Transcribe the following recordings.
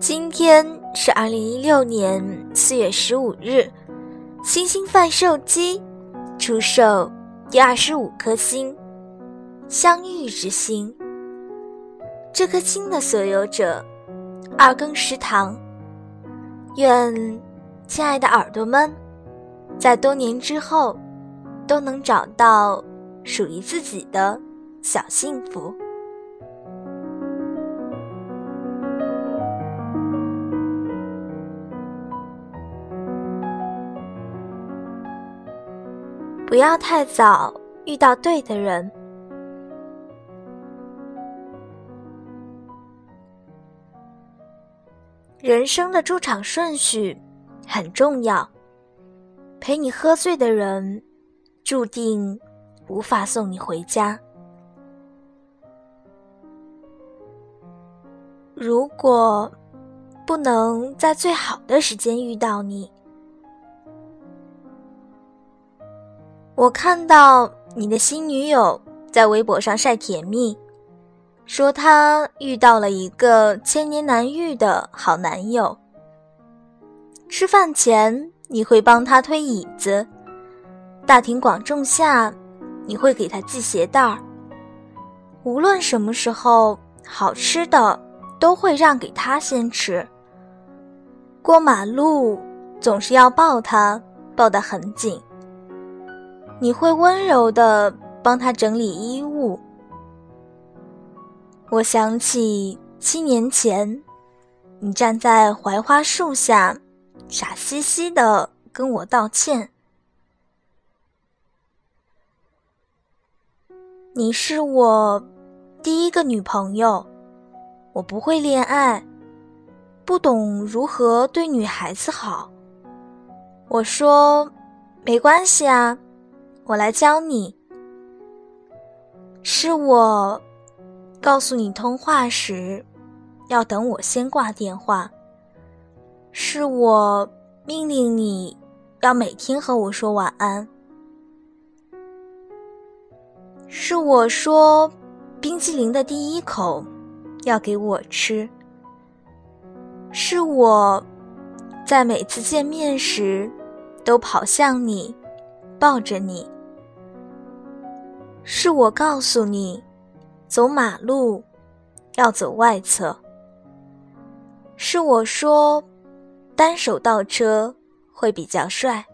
今天是二零一六年四月十五日，星星贩售机出售第二十五颗星——相遇之星。这颗星的所有者，二更食堂。愿亲爱的耳朵们，在多年之后，都能找到属于自己的小幸福。不要太早遇到对的人。人生的出场顺序很重要。陪你喝醉的人，注定无法送你回家。如果不能在最好的时间遇到你，我看到你的新女友在微博上晒甜蜜，说她遇到了一个千年难遇的好男友。吃饭前你会帮他推椅子，大庭广众下你会给他系鞋带儿。无论什么时候，好吃的都会让给他先吃。过马路总是要抱他，抱得很紧。你会温柔的帮他整理衣物。我想起七年前，你站在槐花树下，傻兮兮的跟我道歉。你是我第一个女朋友，我不会恋爱，不懂如何对女孩子好。我说，没关系啊。我来教你。是我告诉你通话时要等我先挂电话。是我命令你要每天和我说晚安。是我说冰淇淋的第一口要给我吃。是我在每次见面时都跑向你，抱着你。是我告诉你，走马路要走外侧。是我说，单手倒车会比较帅。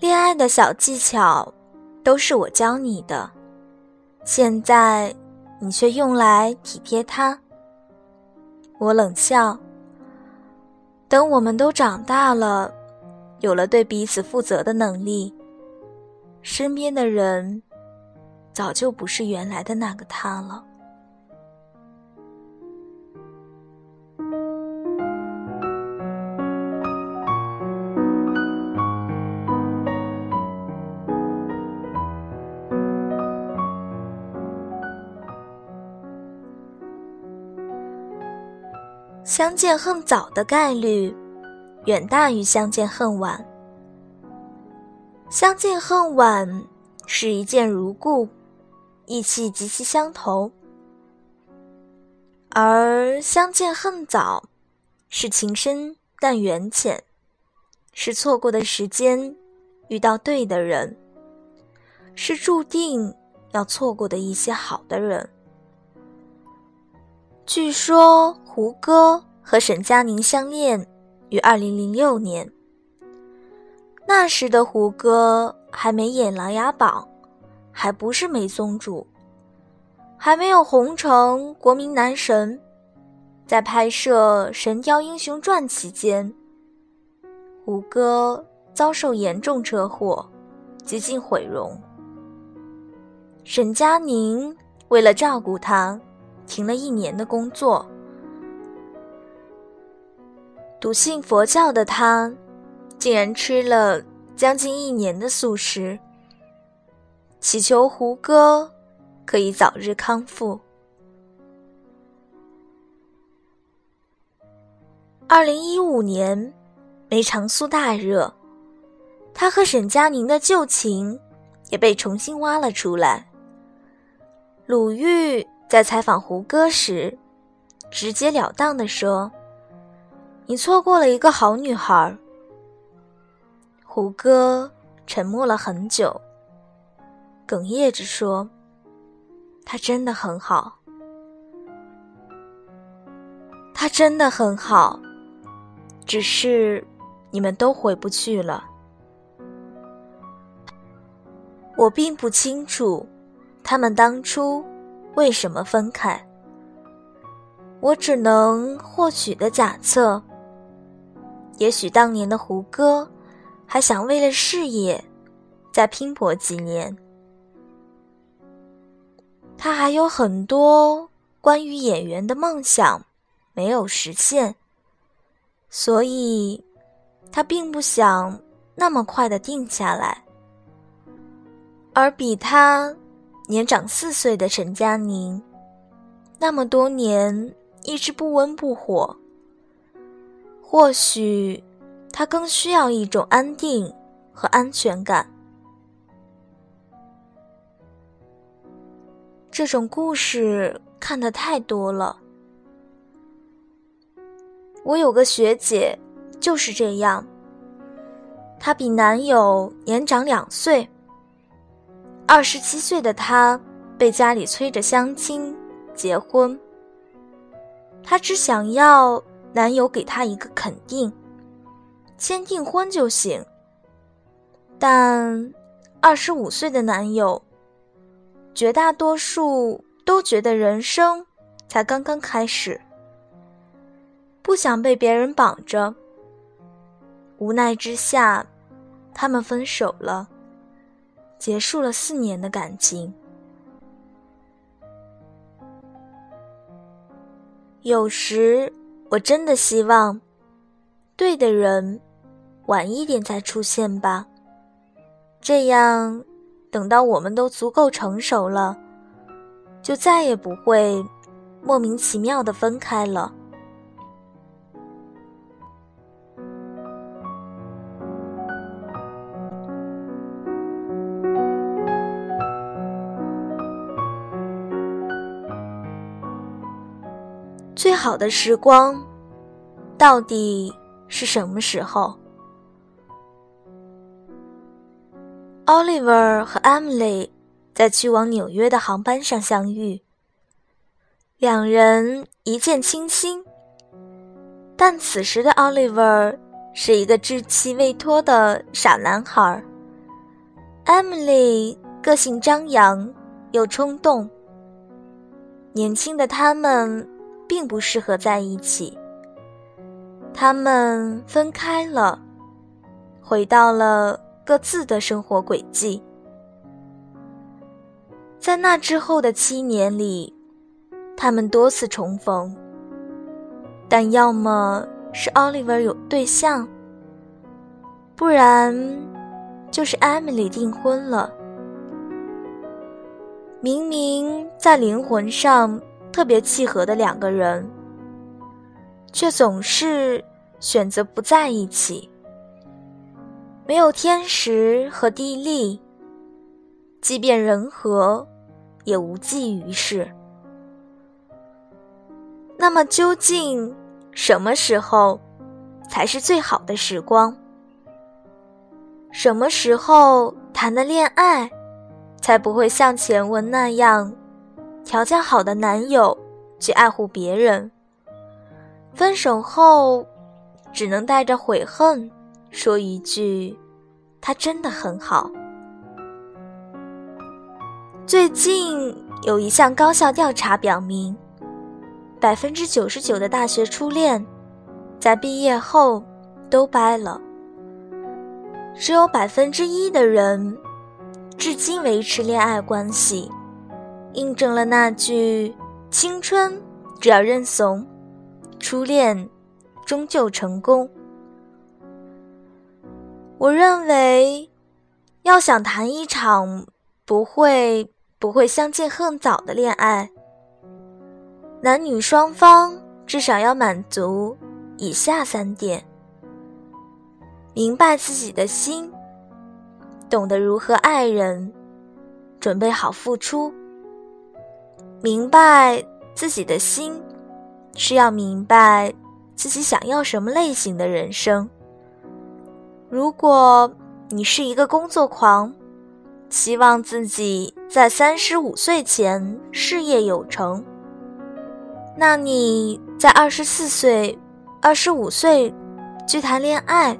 恋爱的小技巧都是我教你的，现在你却用来体贴他。我冷笑。等我们都长大了，有了对彼此负责的能力。身边的人，早就不是原来的那个他了。相见恨早的概率，远大于相见恨晚。相见恨晚是一见如故，意气极其相投；而相见恨早是情深但缘浅，是错过的时间遇到对的人，是注定要错过的一些好的人。据说胡歌和沈佳凝相恋于二零零六年。那时的胡歌还没演《琅琊榜》，还不是梅宗主，还没有红成国民男神。在拍摄《神雕英雄传》期间，胡歌遭受严重车祸，几近毁容。沈佳凝为了照顾他，停了一年的工作。笃信佛教的他。竟然吃了将近一年的素食，祈求胡歌可以早日康复。二零一五年，梅长苏大热，他和沈佳凝的旧情也被重新挖了出来。鲁豫在采访胡歌时，直截了当的说：“你错过了一个好女孩。”胡歌沉默了很久，哽咽着说：“他真的很好，他真的很好，只是你们都回不去了。我并不清楚他们当初为什么分开，我只能或许的假测，也许当年的胡歌。”还想为了事业再拼搏几年，他还有很多关于演员的梦想没有实现，所以他并不想那么快的定下来。而比他年长四岁的陈佳宁，那么多年一直不温不火，或许。他更需要一种安定和安全感。这种故事看的太多了。我有个学姐就是这样。她比男友年长两岁。二十七岁的她被家里催着相亲结婚。她只想要男友给她一个肯定。先订婚就行，但二十五岁的男友，绝大多数都觉得人生才刚刚开始，不想被别人绑着。无奈之下，他们分手了，结束了四年的感情。有时我真的希望，对的人。晚一点再出现吧，这样等到我们都足够成熟了，就再也不会莫名其妙的分开了。最好的时光，到底是什么时候？Oliver 和 Emily 在去往纽约的航班上相遇，两人一见倾心。但此时的 Oliver 是一个稚气未脱的傻男孩，Emily 个性张扬又冲动。年轻的他们并不适合在一起，他们分开了，回到了。各自的生活轨迹，在那之后的七年里，他们多次重逢。但要么是 Oliver 有对象，不然就是 Emily 订婚了。明明在灵魂上特别契合的两个人，却总是选择不在一起。没有天时和地利，即便人和，也无济于事。那么，究竟什么时候才是最好的时光？什么时候谈的恋爱，才不会像前文那样，条件好的男友去爱护别人，分手后只能带着悔恨？说一句，他真的很好。最近有一项高校调查表明，百分之九十九的大学初恋，在毕业后都掰了，只有百分之一的人至今维持恋爱关系，印证了那句“青春只要认怂，初恋终究成功”。我认为，要想谈一场不会不会相见恨早的恋爱，男女双方至少要满足以下三点：明白自己的心，懂得如何爱人，准备好付出。明白自己的心，是要明白自己想要什么类型的人生。如果你是一个工作狂，希望自己在三十五岁前事业有成，那你在二十四岁、二十五岁去谈恋爱，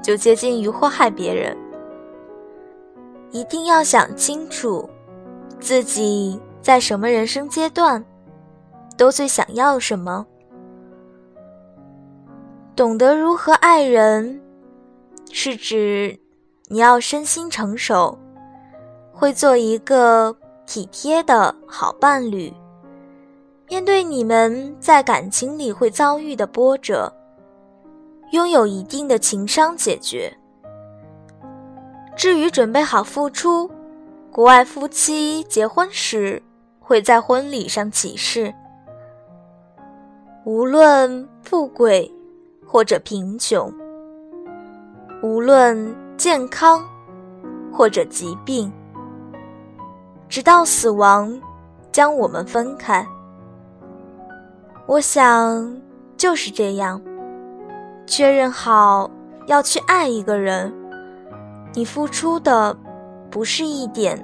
就接近于祸害别人。一定要想清楚，自己在什么人生阶段，都最想要什么，懂得如何爱人。是指你要身心成熟，会做一个体贴的好伴侣。面对你们在感情里会遭遇的波折，拥有一定的情商解决。至于准备好付出，国外夫妻结婚时会在婚礼上起誓，无论富贵或者贫穷。无论健康或者疾病，直到死亡将我们分开。我想就是这样，确认好要去爱一个人，你付出的不是一点，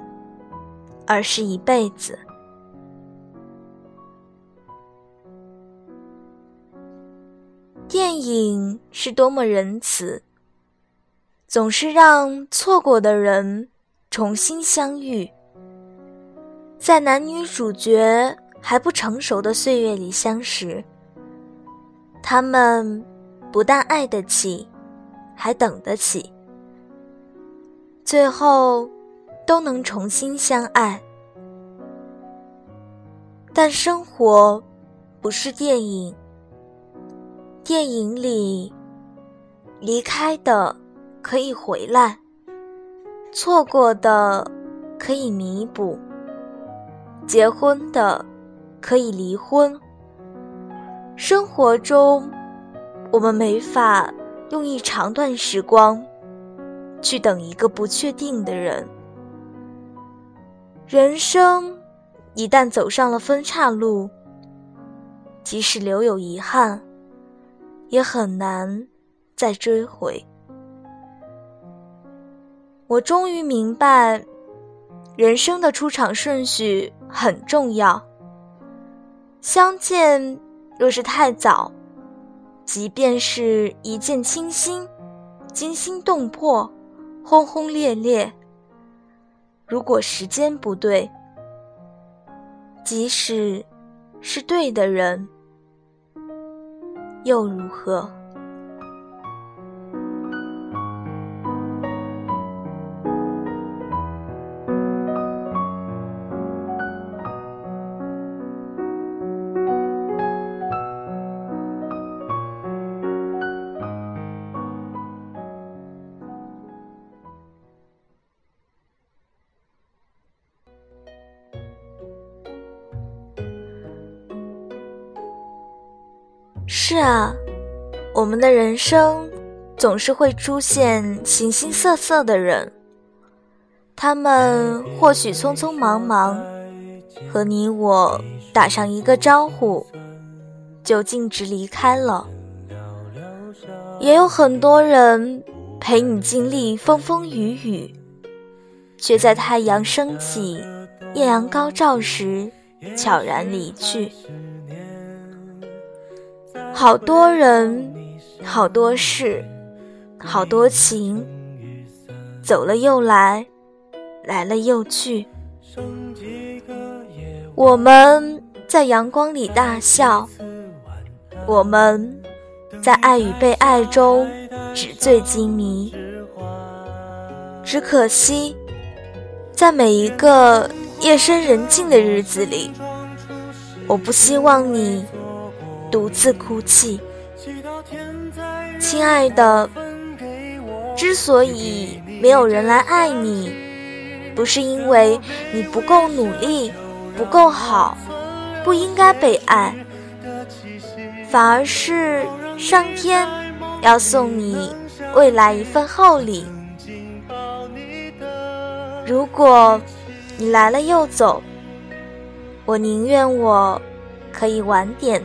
而是一辈子。电影是多么仁慈。总是让错过的人重新相遇，在男女主角还不成熟的岁月里相识。他们不但爱得起，还等得起，最后都能重新相爱。但生活不是电影，电影里离开的。可以回来，错过的可以弥补，结婚的可以离婚。生活中，我们没法用一长段时光去等一个不确定的人。人生一旦走上了分岔路，即使留有遗憾，也很难再追回。我终于明白，人生的出场顺序很重要。相见若是太早，即便是一见倾心、惊心动魄、轰轰烈烈，如果时间不对，即使是对的人，又如何？我们的人生总是会出现形形色色的人，他们或许匆匆忙忙和你我打上一个招呼，就径直离开了；也有很多人陪你经历风风雨雨，却在太阳升起、艳阳高照时悄然离去。好多人，好多事，好多情，走了又来，来了又去。我们在阳光里大笑，我们在爱与被爱中纸醉金迷。只可惜，在每一个夜深人静的日子里，我不希望你。独自哭泣，亲爱的，之所以没有人来爱你，不是因为你不够努力、不够好、不应该被爱，反而是上天要送你未来一份厚礼。如果你来了又走，我宁愿我可以晚点。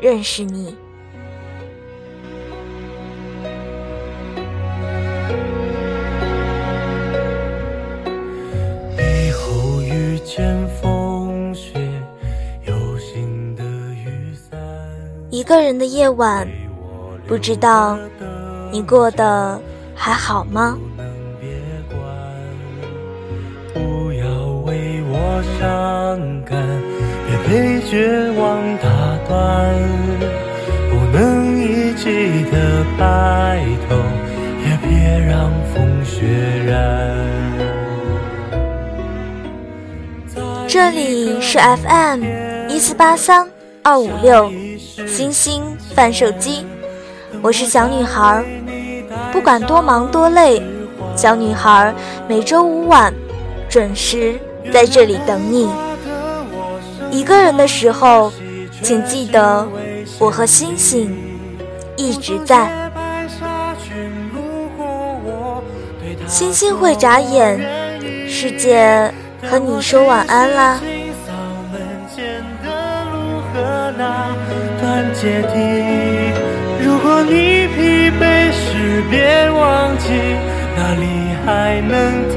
认识你。遇见风雪，有新的雨伞。一个人的夜晚，不知道你过得还好吗？不要为我伤感，别被绝望打断。不能一起的白头，也别让风雪染。这里是 FM 一四八三二五六星星贩售机，我是小女孩。不管多忙多累，小女孩每周五晚准时在这里等你。一个人的时候，请记得我和星星一直在。星星会眨眼，世界。和你说晚安啦。如果你疲惫时，别忘记哪里还能停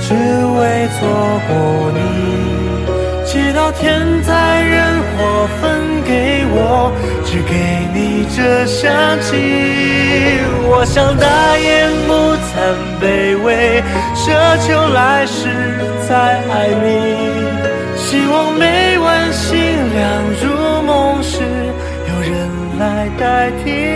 只为错过你。祈祷天灾人祸分给我，只给你这香气。我想大言不惭卑微，奢求来世再爱你。希望每晚星亮入梦时，有人来代替。